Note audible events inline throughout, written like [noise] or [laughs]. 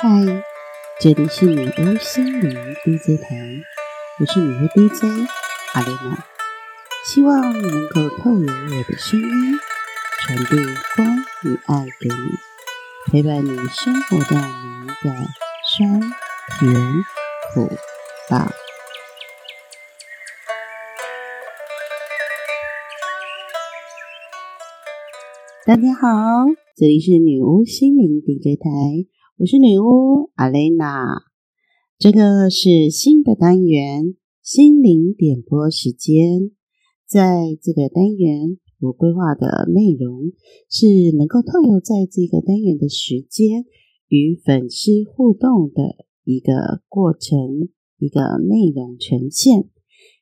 嗨，这里是女巫心灵 DJ 台，我是女巫 DJ 阿蕾娜，希望能够透过我的声音传递光与爱给你，陪伴你生活在每一个酸甜苦辣。大家好，这里是女巫心灵 DJ 台。我是女巫阿蕾娜，这个是新的单元心灵点播时间。在这个单元，我规划的内容是能够透过在这个单元的时间与粉丝互动的一个过程，一个内容呈现。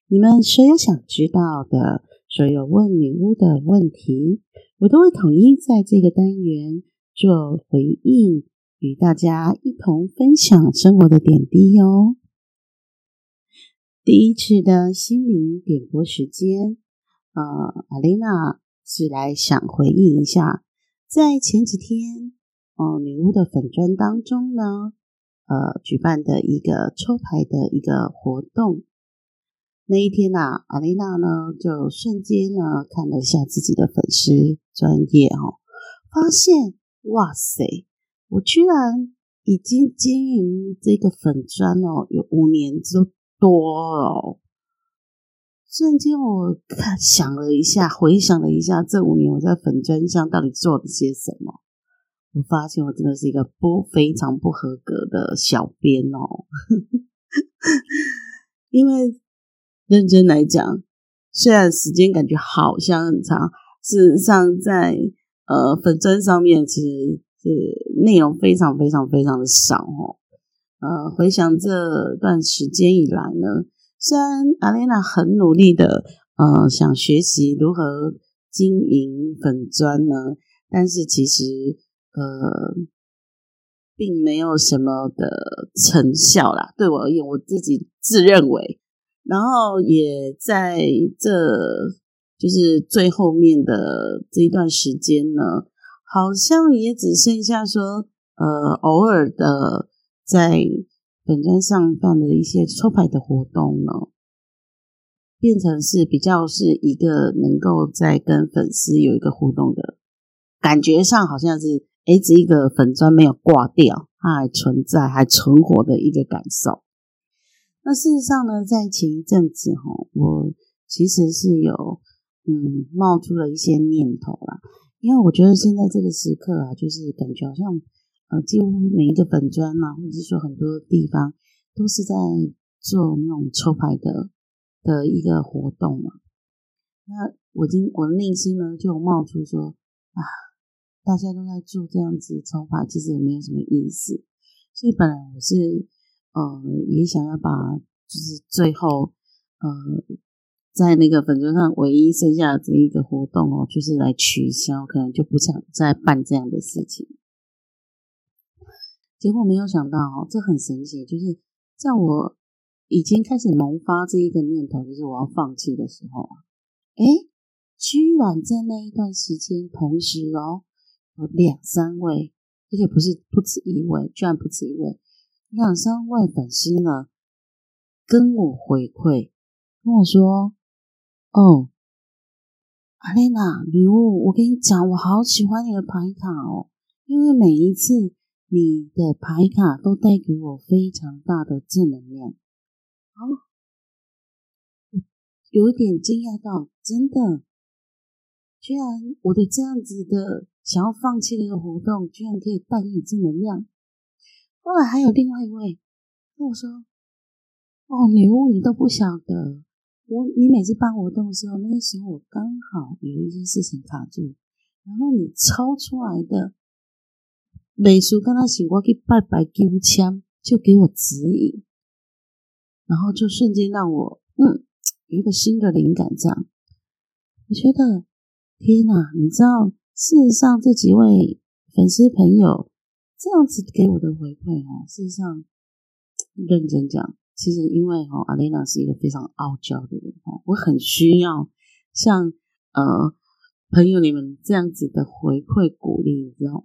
你们所有想知道的，所有问女巫的问题，我都会统一在这个单元做回应。与大家一同分享生活的点滴哟。第一次的心灵点播时间，呃，阿丽娜是来想回应一下，在前几天，哦，女巫的粉砖当中呢，呃，举办的一个抽牌的一个活动。那一天呐，阿丽娜呢就瞬间呢看了一下自己的粉丝专业哦，发现哇塞！我居然已经经营这个粉砖哦，有五年之多了。瞬间，我看想了一下，回想了一下，这五年我在粉砖上到底做了些什么？我发现我真的是一个不非常不合格的小编哦。[laughs] 因为认真来讲，虽然时间感觉好像很长，事实上在呃粉砖上面其实。是内容非常非常非常的少哦。呃，回想这段时间以来呢，虽然阿莲娜很努力的呃想学习如何经营粉砖呢，但是其实呃并没有什么的成效啦。对我而言，我自己自认为，然后也在这就是最后面的这一段时间呢。好像也只剩下说，呃，偶尔的在本站上办的一些抽牌的活动呢，变成是比较是一个能够在跟粉丝有一个互动的感觉上，好像是哎，这一个粉砖没有挂掉，它还存在，还存活的一个感受。那事实上呢，在前一阵子哈，我其实是有嗯冒出了一些念头啦。因为我觉得现在这个时刻啊，就是感觉好像呃，几乎每一个本专啊，或者是说很多地方都是在做那种抽牌的的一个活动嘛。那我今我的内心呢，就冒出说啊，大家都在做这样子抽牌，其实也没有什么意思。所以本来我是呃，也想要把就是最后呃。在那个粉砖上，唯一剩下的这一个活动哦，就是来取消，可能就不想再办这样的事情。结果没有想到哦，这很神奇，就是在我已经开始萌发这一个念头，就是我要放弃的时候啊，哎，居然在那一段时间，同时哦，有两三位，而且不是不止一位，居然不止一位，两三位粉丝呢，跟我回馈，跟我说。哦，阿丽娜，礼物，我跟你讲，我好喜欢你的牌卡哦，因为每一次你的牌卡都带给我非常大的正能量。哦，有一点惊讶到，真的，居然我的这样子的想要放弃的一个活动，居然可以带给你正能量。后来还有另外一位跟我说：“哦，礼物你都不晓得。”我你每次办活动的时候，那个时候我刚好有一些事情卡住，然后你抽出来的美术跟他请我去拜拜丢枪，就给我指引，然后就瞬间让我嗯有一个新的灵感。这样，我觉得天哪！你知道，事实上这几位粉丝朋友这样子给我的回馈哦，事实上认真讲。其实，因为哈，阿丽娜是一个非常傲娇的人哈，我很需要像呃朋友你们这样子的回馈鼓励，你知道吗？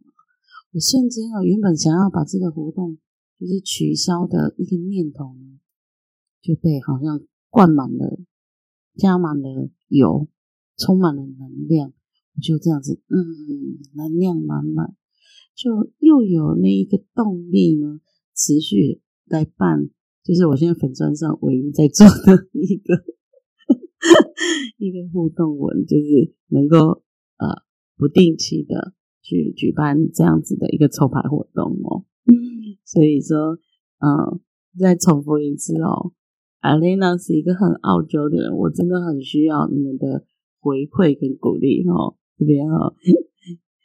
我瞬间哦，原本想要把这个活动就是取消的一个念头呢，就被好像灌满了、加满了油，充满了能量，我就这样子，嗯，能量满满，就又有那一个动力呢，持续来办，就是我现在粉砖上唯一在做的 [laughs] 一个一个互动文，就是能够呃不定期的。去举办这样子的一个抽牌活动哦，[laughs] 所以说，嗯，再重复一次哦，艾蕾娜是一个很傲娇的人，我真的很需要你们的回馈跟鼓励哦，这边哦，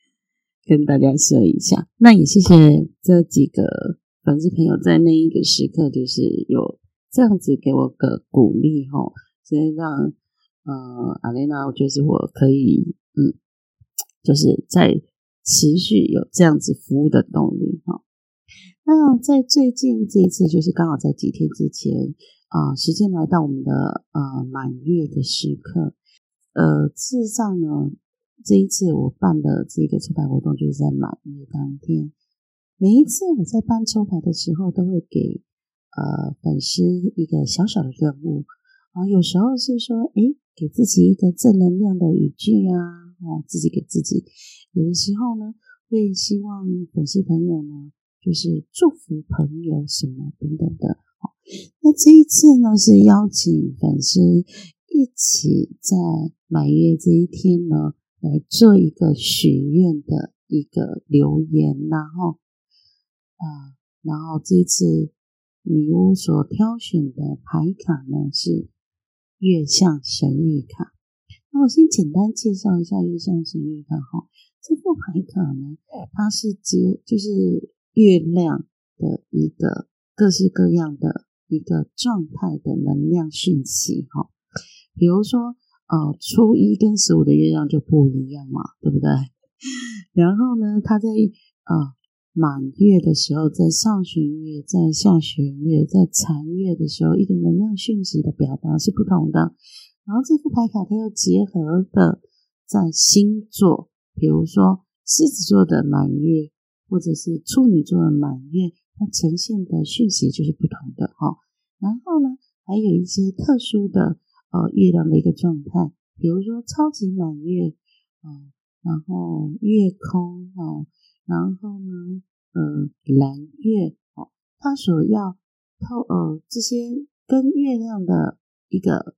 [laughs] 跟大家说一下，那也谢谢这几个粉丝朋友在那一个时刻，就是有这样子给我个鼓励哦，所以让呃阿莲娜，我觉得是我可以，嗯，就是在。持续有这样子服务的动力哈。那在最近这一次，就是刚好在几天之前啊，时间来到我们的呃满月的时刻。呃，事实上呢，这一次我办的这个抽牌活动就是在满月当天。每一次我在办抽牌的时候，都会给呃粉丝一个小小的任务啊。有时候是说，哎，给自己一个正能量的语句啊。哦，自己给自己，有的时候呢，会希望粉丝朋友呢，就是祝福朋友什么等等的。好，那这一次呢，是邀请粉丝一起在满月这一天呢，来做一个许愿的一个留言，然后啊，然后这次女巫所挑选的牌卡呢，是月相神谕卡。那我先简单介绍一下月相神谕卡哈，这副牌卡呢，它是接就是月亮的一个各式各样的一个状态的能量讯息哈，比如说呃初一跟十五的月亮就不一样嘛，对不对？[laughs] 然后呢，它在呃满月的时候，在上旬月、在下旬月、在残月的时候，一个能量讯息的表达是不同的。然后这副牌卡它又结合的在星座，比如说狮子座的满月，或者是处女座的满月，它呈现的讯息就是不同的哈。然后呢，还有一些特殊的呃月亮的一个状态，比如说超级满月啊，然后月空啊，然后呢呃蓝月哦，它所要透呃这些跟月亮的一个。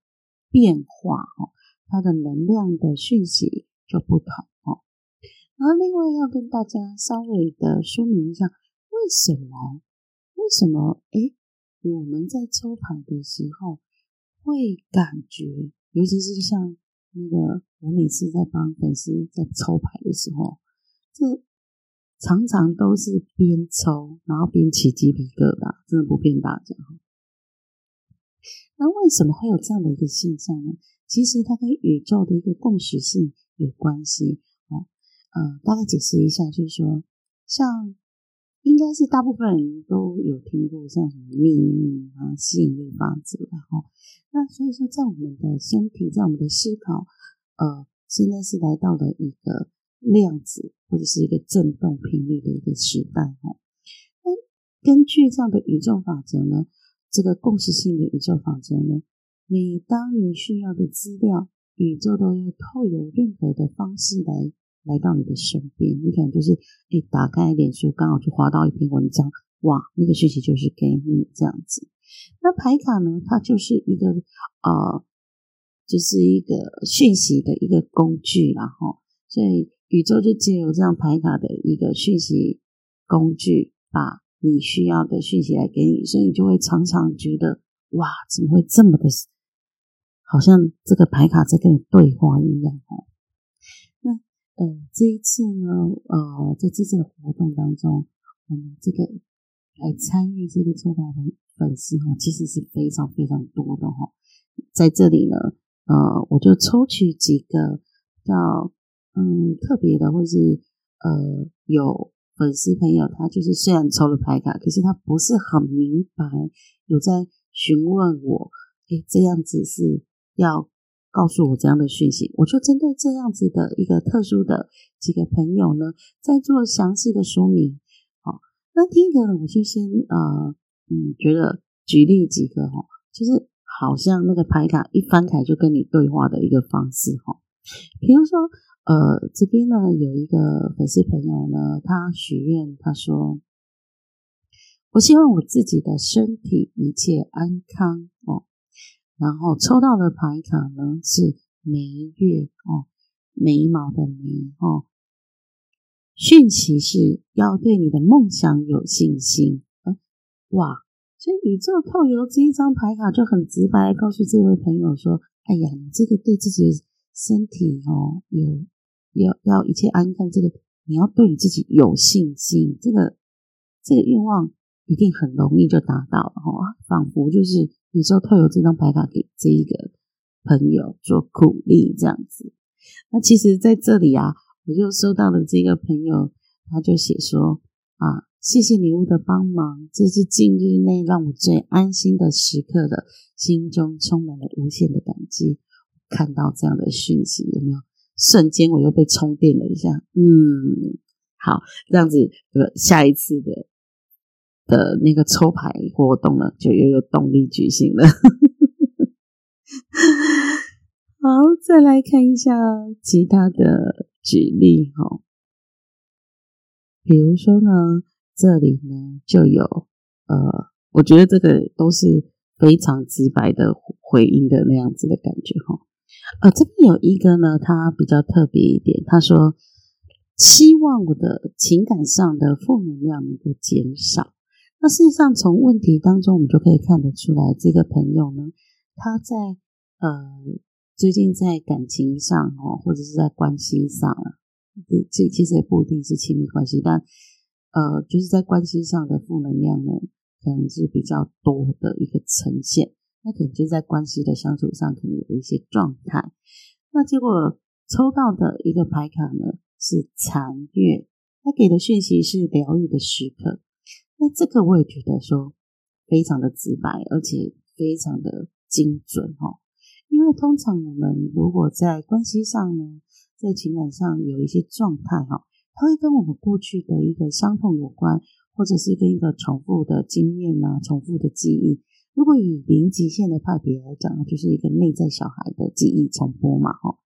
变化哦，它的能量的讯息就不同哦。然后另外要跟大家稍微的说明一下，为什么？为什么？诶，我们在抽牌的时候会感觉，尤其是像那个我每次在帮粉丝在抽牌的时候，这常常都是边抽然后边起鸡皮疙瘩，真的不骗大家哈。那为什么会有这样的一个现象呢？其实它跟宇宙的一个共识性有关系。哦，呃，大概解释一下，就是说，像应该是大部分人都有听过像什么秘密啊、吸引力法则，然后，那所以说，在我们的身体，在我们的思考，呃，现在是来到了一个量子或者是一个振动频率的一个时代。哈，那根据这样的宇宙法则呢？这个共识性的宇宙法则呢？每当你需要的资料，宇宙都要透有任何的方式来来到你的身边。你可能就是，哎，打开脸书，刚好就滑到一篇文章，哇，那个讯息就是给你这样子。那牌卡呢？它就是一个呃，就是一个讯息的一个工具，然后，所以宇宙就借由这样牌卡的一个讯息工具，把。你需要的讯息来给你，所以你就会常常觉得哇，怎么会这么的，好像这个牌卡在跟你对话一样哦。那呃，这一次呢，呃，在这次的活动当中，我们这个来参与这个抽牌的粉丝哈，其实是非常非常多的哈。在这里呢，呃，我就抽取几个叫嗯特别的，或是呃有。粉丝朋友，他就是虽然抽了牌卡，可是他不是很明白，有在询问我，哎，这样子是要告诉我这样的讯息，我就针对这样子的一个特殊的几个朋友呢，在做详细的说明。好，那第一个呢，我就先呃嗯，觉得举例几个哈，就是好像那个牌卡一翻开就跟你对话的一个方式哈。比如说呃，这边呢有一个粉丝朋友呢，他许愿，他说：“我希望我自己的身体一切安康哦。”然后抽到的牌卡呢是眉月哦，眉毛的眉哦，讯息是要对你的梦想有信心。哇，所以宇宙透由这一张牌卡就很直白的告诉这位朋友说：“哎呀，你这个对自己的身体哦，有要要一切安康，这个你要对你自己有信心，这个这个愿望一定很容易就达到了哈，仿佛就是。”宇宙透有这张牌卡给这一个朋友做鼓励，这样子。那其实在这里啊，我就收到了这个朋友，他就写说啊，谢谢礼物的帮忙，这是近日内让我最安心的时刻的，心中充满了无限的感激。看到这样的讯息，有没有瞬间我又被充电了一下？嗯，好，这样子，呃，下一次的。的那个抽牌活动了，就又有动力举行了。[laughs] 好，再来看一下其他的举例哈。比如说呢，这里呢就有呃，我觉得这个都是非常直白的回应的那样子的感觉哈。呃，这边有一个呢，他比较特别一点，他说希望我的情感上的负能量能够减少。那事实上，从问题当中，我们就可以看得出来，这个朋友呢，他在呃最近在感情上哦，或者是在关系上，这这其实也不一定是亲密关系，但呃，就是在关系上的负能量呢，可能是比较多的一个呈现。那可能就在关系的相处上，可能有一些状态。那结果抽到的一个牌卡呢，是残月，他给的讯息是疗愈的时刻。那这个我也觉得说非常的直白，而且非常的精准哈。因为通常我们如果在关系上呢，在情感上有一些状态哈，它会跟我们过去的一个伤痛有关，或者是跟一个重复的经验呐、重复的记忆。如果以零极限的派别来讲，就是一个内在小孩的记忆重播嘛哈。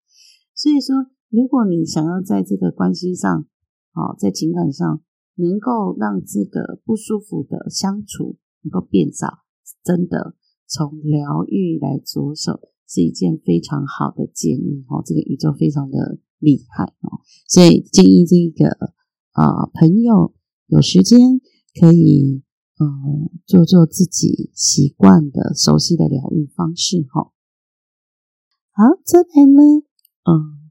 所以说，如果你想要在这个关系上，好在情感上。能够让这个不舒服的相处能够变少，真的从疗愈来着手是一件非常好的建议哦。这个宇宙非常的厉害哦，所以建议这个啊朋友有时间可以嗯做做自己习惯的熟悉的疗愈方式哈。好，再来呢，嗯。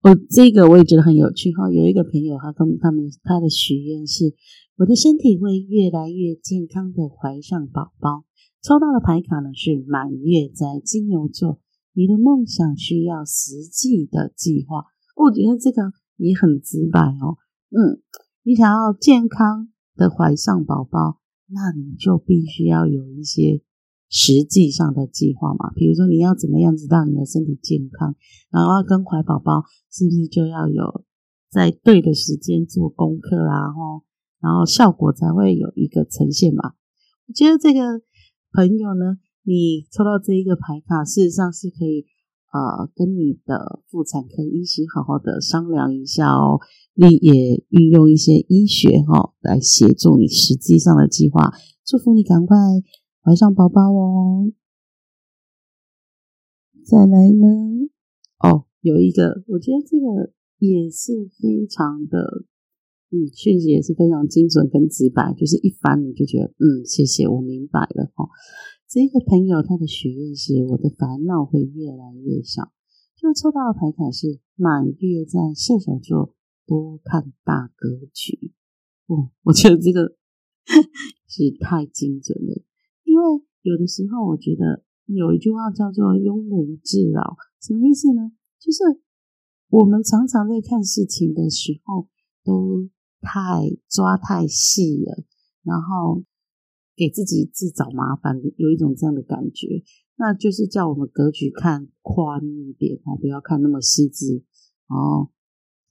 我这个我也觉得很有趣哈，有一个朋友他跟他们他的许愿是，我的身体会越来越健康的怀上宝宝。抽到的牌卡呢是满月在金牛座，你的梦想需要实际的计划。我觉得这个也很直白哦，嗯，你想要健康的怀上宝宝，那你就必须要有一些。实际上的计划嘛，比如说你要怎么样子让你的身体健康，然后跟怀宝宝是不是就要有在对的时间做功课啊？吼，然后效果才会有一个呈现嘛。我觉得这个朋友呢，你抽到这一个牌卡，事实上是可以呃跟你的妇产科医师好好的商量一下哦，你也运用一些医学哈来协助你实际上的计划，祝福你赶快。怀上宝宝哦！再来呢？哦，有一个，我觉得这个也是非常的，嗯，讯息也是非常精准跟直白，就是一翻你就觉得，嗯，谢谢，我明白了哈。这个朋友他的许愿是，我的烦恼会越来越少。就抽到的牌卡是满月在射手座，多看大格局。哦，我觉得这个是太精准了。因为有的时候，我觉得有一句话叫做“庸人自扰”，什么意思呢？就是我们常常在看事情的时候，都太抓太细了，然后给自己自找麻烦，有一种这样的感觉。那就是叫我们格局看宽一点哦，不要看那么细致，哦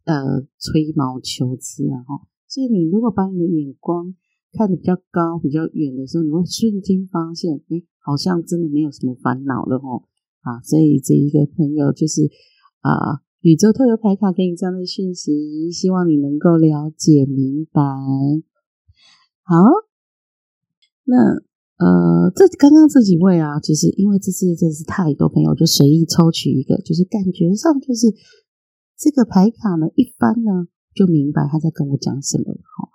呃吹毛求疵啊哈。所以你如果把你的眼光看得比较高、比较远的时候，你会瞬间发现，哎，好像真的没有什么烦恼了哦。啊，所以这一个朋友就是啊，宇宙特有牌卡给你这样的讯息，希望你能够了解明白。好，那。呃，这刚刚这几位啊，其实因为这次真是太多朋友，就随意抽取一个，就是感觉上就是这个牌卡呢，一翻呢就明白他在跟我讲什么哈。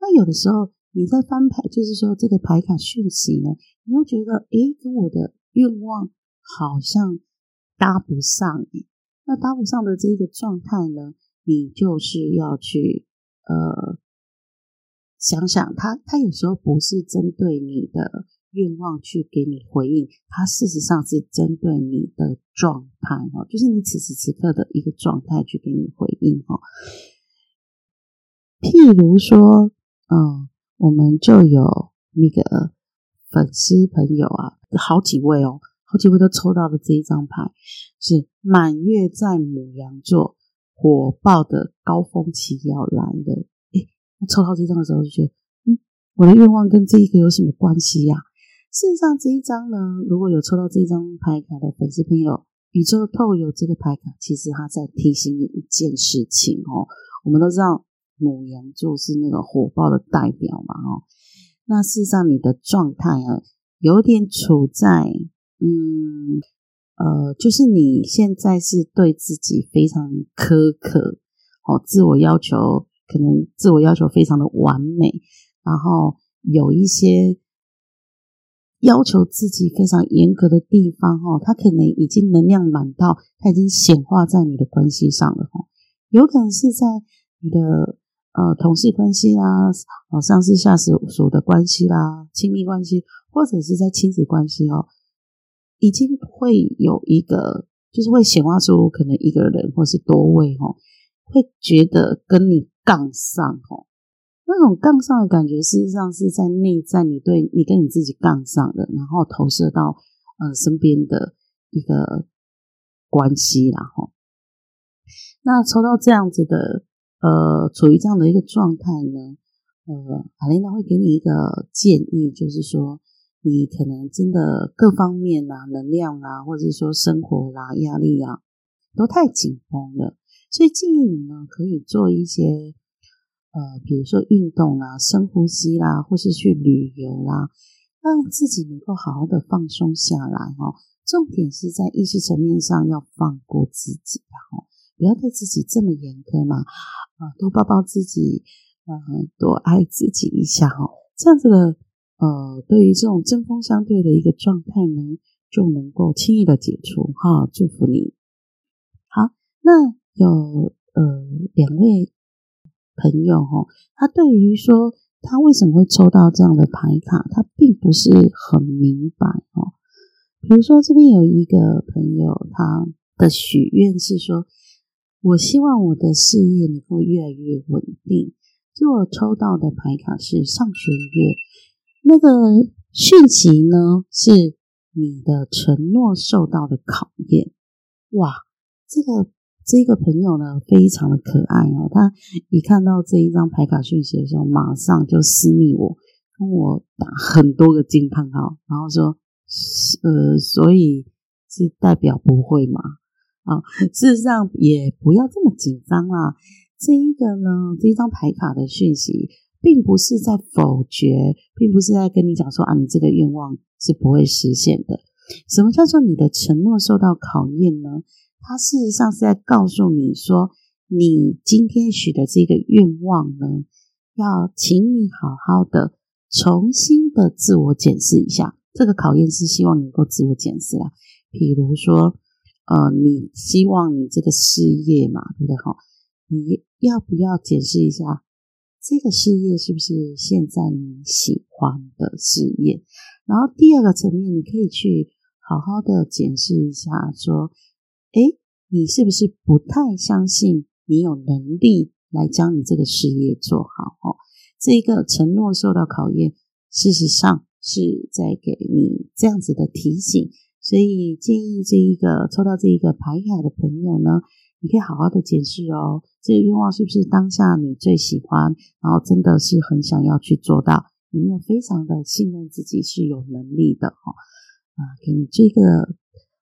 那有的时候你在翻牌，就是说这个牌卡讯息呢，你会觉得诶，跟我的愿望好像搭不上诶。那搭不上的这个状态呢，你就是要去呃。想想他，他有时候不是针对你的愿望去给你回应，他事实上是针对你的状态哈，就是你此时此刻的一个状态去给你回应哈。譬如说，嗯，我们就有那个粉丝朋友啊，好几位哦，好几位都抽到的这一张牌是满月在母羊座，火爆的高峰期要来了。抽到这张的时候就觉得，嗯，我的愿望跟这一个有什么关系呀？事实上，这一张呢，如果有抽到这张牌卡的粉丝朋友，宇宙透有这个牌卡，其实他在提醒你一件事情哦。我们都知道母羊座是那个火爆的代表嘛，哦，那事实上你的状态啊，有点处在，嗯，呃，就是你现在是对自己非常苛刻，哦，自我要求。可能自我要求非常的完美，然后有一些要求自己非常严格的地方，哈，他可能已经能量满到，他已经显化在你的关系上了，哈，有可能是在你的呃同事关系啦，哦上司下属属的关系啦，亲密关系，或者是在亲子关系哦，已经会有一个，就是会显化出可能一个人或是多位，哈，会觉得跟你。杠上哦，那种杠上的感觉，事实上是在内在，你对你跟你自己杠上的，然后投射到呃身边的一个关系，然后那抽到这样子的呃，处于这样的一个状态呢，呃，阿琳娜会给你一个建议，就是说你可能真的各方面啊，能量啊，或者说生活啦、压力啊，都太紧绷了。所以建议你呢，可以做一些，呃，比如说运动啊、深呼吸啦，或是去旅游啦，让自己能够好好的放松下来哈。重点是在意识层面上要放过自己，哈，不要对自己这么严苛嘛，啊，多抱抱自己，嗯，多爱自己一下哈。这样子的，呃，对于这种针锋相对的一个状态呢，就能够轻易的解除哈。祝福你，好，那。有呃两位朋友哈，他对于说他为什么会抽到这样的牌卡，他并不是很明白哦。比如说这边有一个朋友，他的许愿是说，我希望我的事业能够越来越稳定。就我抽到的牌卡是上弦月，那个讯息呢是你的承诺受到的考验。哇，这个。这个朋友呢，非常的可爱哦。他一看到这一张牌卡讯息的时候，马上就私密我，跟我打很多个惊叹号，然后说：“呃，所以是代表不会嘛？” [laughs] 啊，事实上也不要这么紧张啦。这一个呢，这一张牌卡的讯息，并不是在否决，并不是在跟你讲说啊，你这个愿望是不会实现的。什么叫做你的承诺受到考验呢？他事实上是在告诉你说，你今天许的这个愿望呢，要请你好好的重新的自我检视一下。这个考验是希望你能够自我检视啦。比如说，呃，你希望你这个事业嘛，对不对？哈，你要不要检视一下这个事业是不是现在你喜欢的事业？然后第二个层面，你可以去好好的检视一下，说。哎，你是不是不太相信你有能力来将你这个事业做好？哦，这一个承诺受到考验，事实上是在给你这样子的提醒，所以建议这一个抽到这一个牌卡的朋友呢，你可以好好的检视哦，这个愿望是不是当下你最喜欢，然后真的是很想要去做到，有没有非常的信任自己是有能力的哈啊，给你这个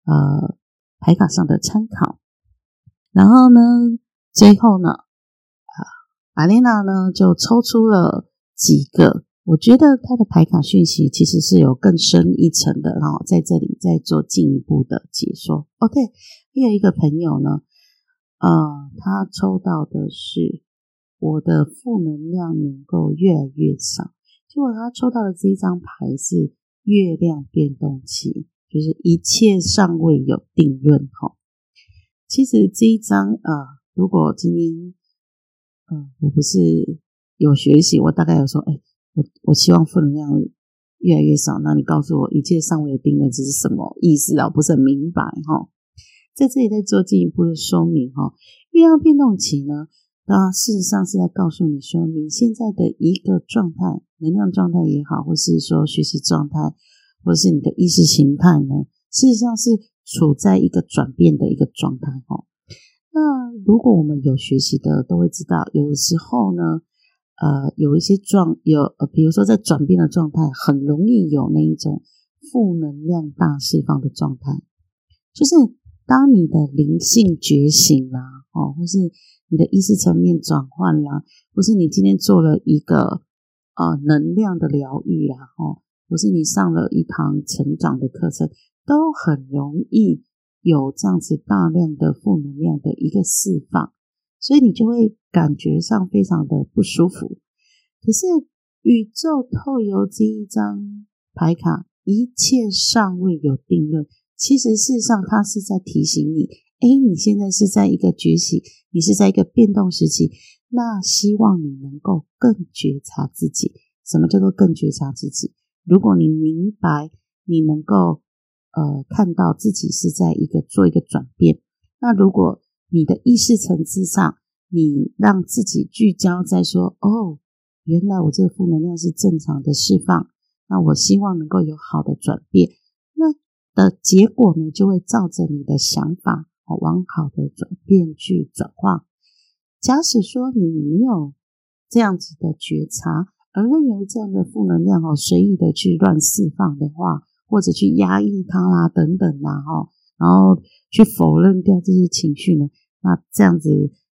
呃牌卡上的参考，然后呢，最后呢，啊，玛丽娜呢就抽出了几个。我觉得她的牌卡讯息其实是有更深一层的，然后在这里再做进一步的解说。哦，对，还有一个朋友呢，呃，他抽到的是我的负能量能够越来越少。结果他抽到的这一张牌是月亮变动器，就是一切尚未有定论。哈，其实这一章呃，如果今天嗯，我不是有学习，我大概有说，哎。我我希望负能量越来越少。那你告诉我，一切尚未有定论，这是什么意思啊？不是很明白哈。在这里再做进一步的说明哈。月亮变动期呢，它事实上是在告诉你说，你现在的一个状态，能量状态也好，或是说学习状态，或是你的意识形态呢，事实上是处在一个转变的一个状态哈。那如果我们有学习的，都会知道，有时候呢。呃，有一些状有呃，比如说在转变的状态，很容易有那一种负能量大释放的状态，就是当你的灵性觉醒啦，哦，或是你的意识层面转换啦，或是你今天做了一个呃能量的疗愈啦，哦，或是你上了一堂成长的课程，都很容易有这样子大量的负能量的一个释放。所以你就会感觉上非常的不舒服。可是宇宙透由这一张牌卡，一切尚未有定论。其实事实上，它是在提醒你：哎，你现在是在一个觉醒，你是在一个变动时期。那希望你能够更觉察自己。什么叫做更觉察自己？如果你明白，你能够呃看到自己是在一个做一个转变。那如果你的意识层次上，你让自己聚焦在说：“哦，原来我这个负能量是正常的释放。那我希望能够有好的转变。那的结果呢，就会照着你的想法，往好的转变去转化。假使说你没有这样子的觉察，而任由这样的负能量哦随意的去乱释放的话，或者去压抑它啦，等等啦，哈，然后去否认掉这些情绪呢？”那这样子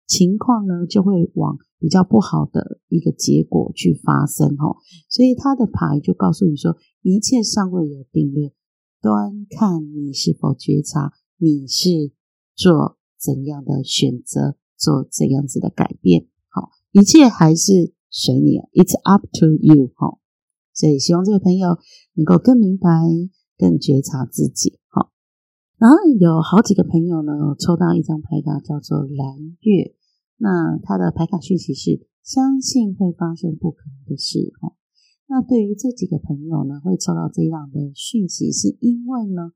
情况呢，就会往比较不好的一个结果去发生哈。所以他的牌就告诉你说，一切尚未有定论，端看你是否觉察，你是做怎样的选择，做怎样子的改变。好，一切还是随你，It's up to you 哈。所以希望这位朋友能够更明白、更觉察自己。好。然后有好几个朋友呢，抽到一张牌卡，叫做蓝月。那他的牌卡讯息是：相信会发生不可能的事。哈，那对于这几个朋友呢，会抽到这样的讯息，是因为呢，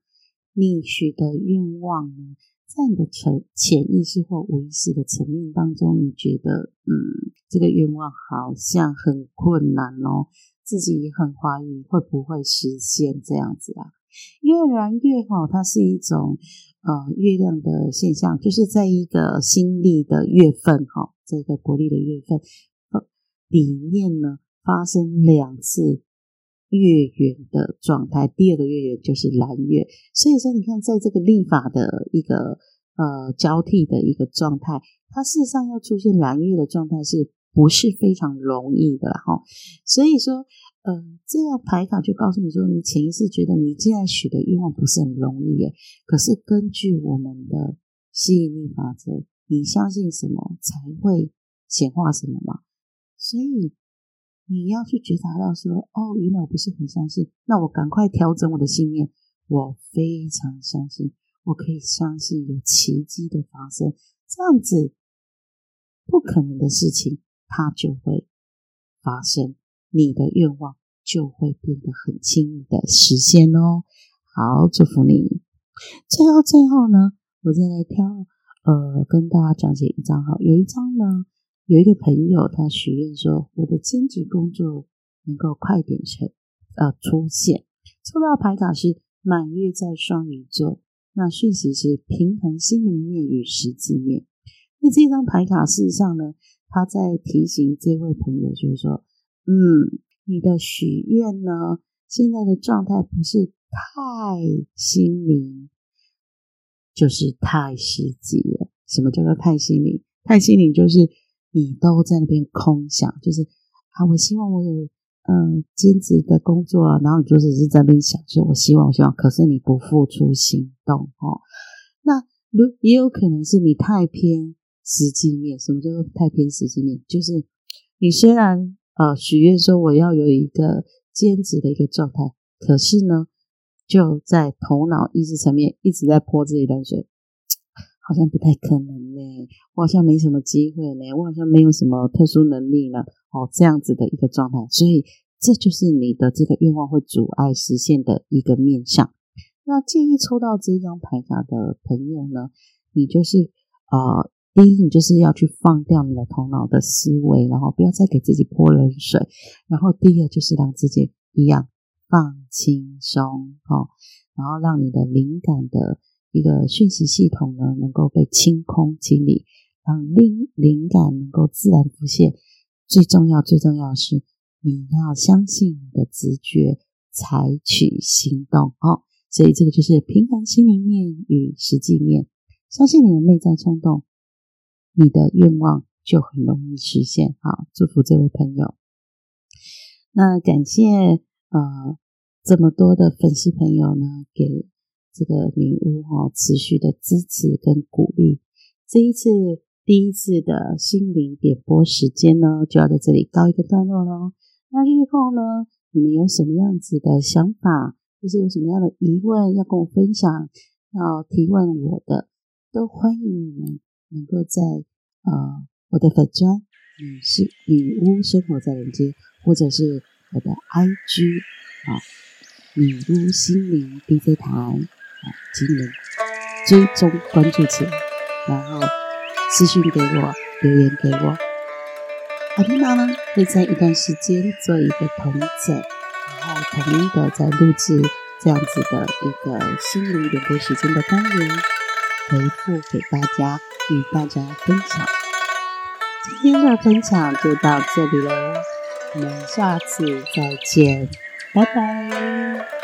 你许的愿望呢，在你的潜潜意识或无意识的层面当中，你觉得，嗯，这个愿望好像很困难哦，自己也很怀疑会不会实现这样子啊。因为蓝月哈，它是一种呃月亮的现象，就是在一个新历的月份哈，这个国历的月份呃里面呢，发生两次月圆的状态，第二个月圆就是蓝月，所以说你看，在这个历法的一个呃交替的一个状态，它事实上要出现蓝月的状态，是不是非常容易的哈？所以说。呃，这样牌卡就告诉你说，你潜意识觉得你现在许的愿望不是很容易耶。可是根据我们的吸引力法则，你相信什么才会显化什么嘛？所以你要去觉察到说，哦，原来我不是很相信，那我赶快调整我的信念。我非常相信，我可以相信有奇迹的发生，这样子不可能的事情它就会发生。你的愿望就会变得很轻易的实现哦。好，祝福你。最后，最后呢，我再来挑呃，跟大家讲解一张哈。有一张呢，有一个朋友他许愿说，我的兼职工作能够快点成呃出现。抽到牌卡是满月在双鱼座，那讯息是平衡心灵面与实际面。那这张牌卡事实上呢，他在提醒这位朋友，就是说，嗯，你的许愿呢，现在的状态不是太心灵，就是太实际了。什么叫做太心灵？太心灵就是你都在那边空想，就是啊，我希望我有。嗯，兼职的工作啊，然后你就只是在那边想，说我希望，我希望，可是你不付出行动哦。那如也有可能是你太偏实际面，什么叫做太偏实际面？就是你虽然呃许愿说我要有一个兼职的一个状态，可是呢，就在头脑意识层面一直在泼自己冷水，好像不太可能呢，我好像没什么机会呢，我好像没有什么特殊能力呢。哦，这样子的一个状态，所以这就是你的这个愿望会阻碍实现的一个面向。那建议抽到这张牌卡的朋友呢，你就是呃，第一，你就是要去放掉你的头脑的思维，然后不要再给自己泼冷水。然后第二就是让自己一样放轻松，哦，然后让你的灵感的一个讯息系统呢，能够被清空清理，让灵灵感能够自然浮现。最重要、最重要是，你要相信你的直觉，采取行动哦。所以这个就是平衡心灵面与实际面，相信你的内在冲动，你的愿望就很容易实现。好，祝福这位朋友。那感谢呃这么多的粉丝朋友呢，给这个女巫哈持续的支持跟鼓励。这一次。第一次的心灵点播时间呢，就要在这里告一个段落喽。那日后呢，你们有什么样子的想法，或是有什么样的疑问要跟我分享，要提问我的，都欢迎你们能够在呃我的粉砖，你是女巫生活在人间，或者是我的 IG 啊女巫心灵 DJ 台，请你们追踪关注起来，然后。私信给我，留言给我。好听妈呢会在一段时间做一个同诊，然后统一的在录制这样子的一个心灵点播时间的单元，回复给大家，与大家分享。今天的分享就到这里喽，我们下次再见，拜拜。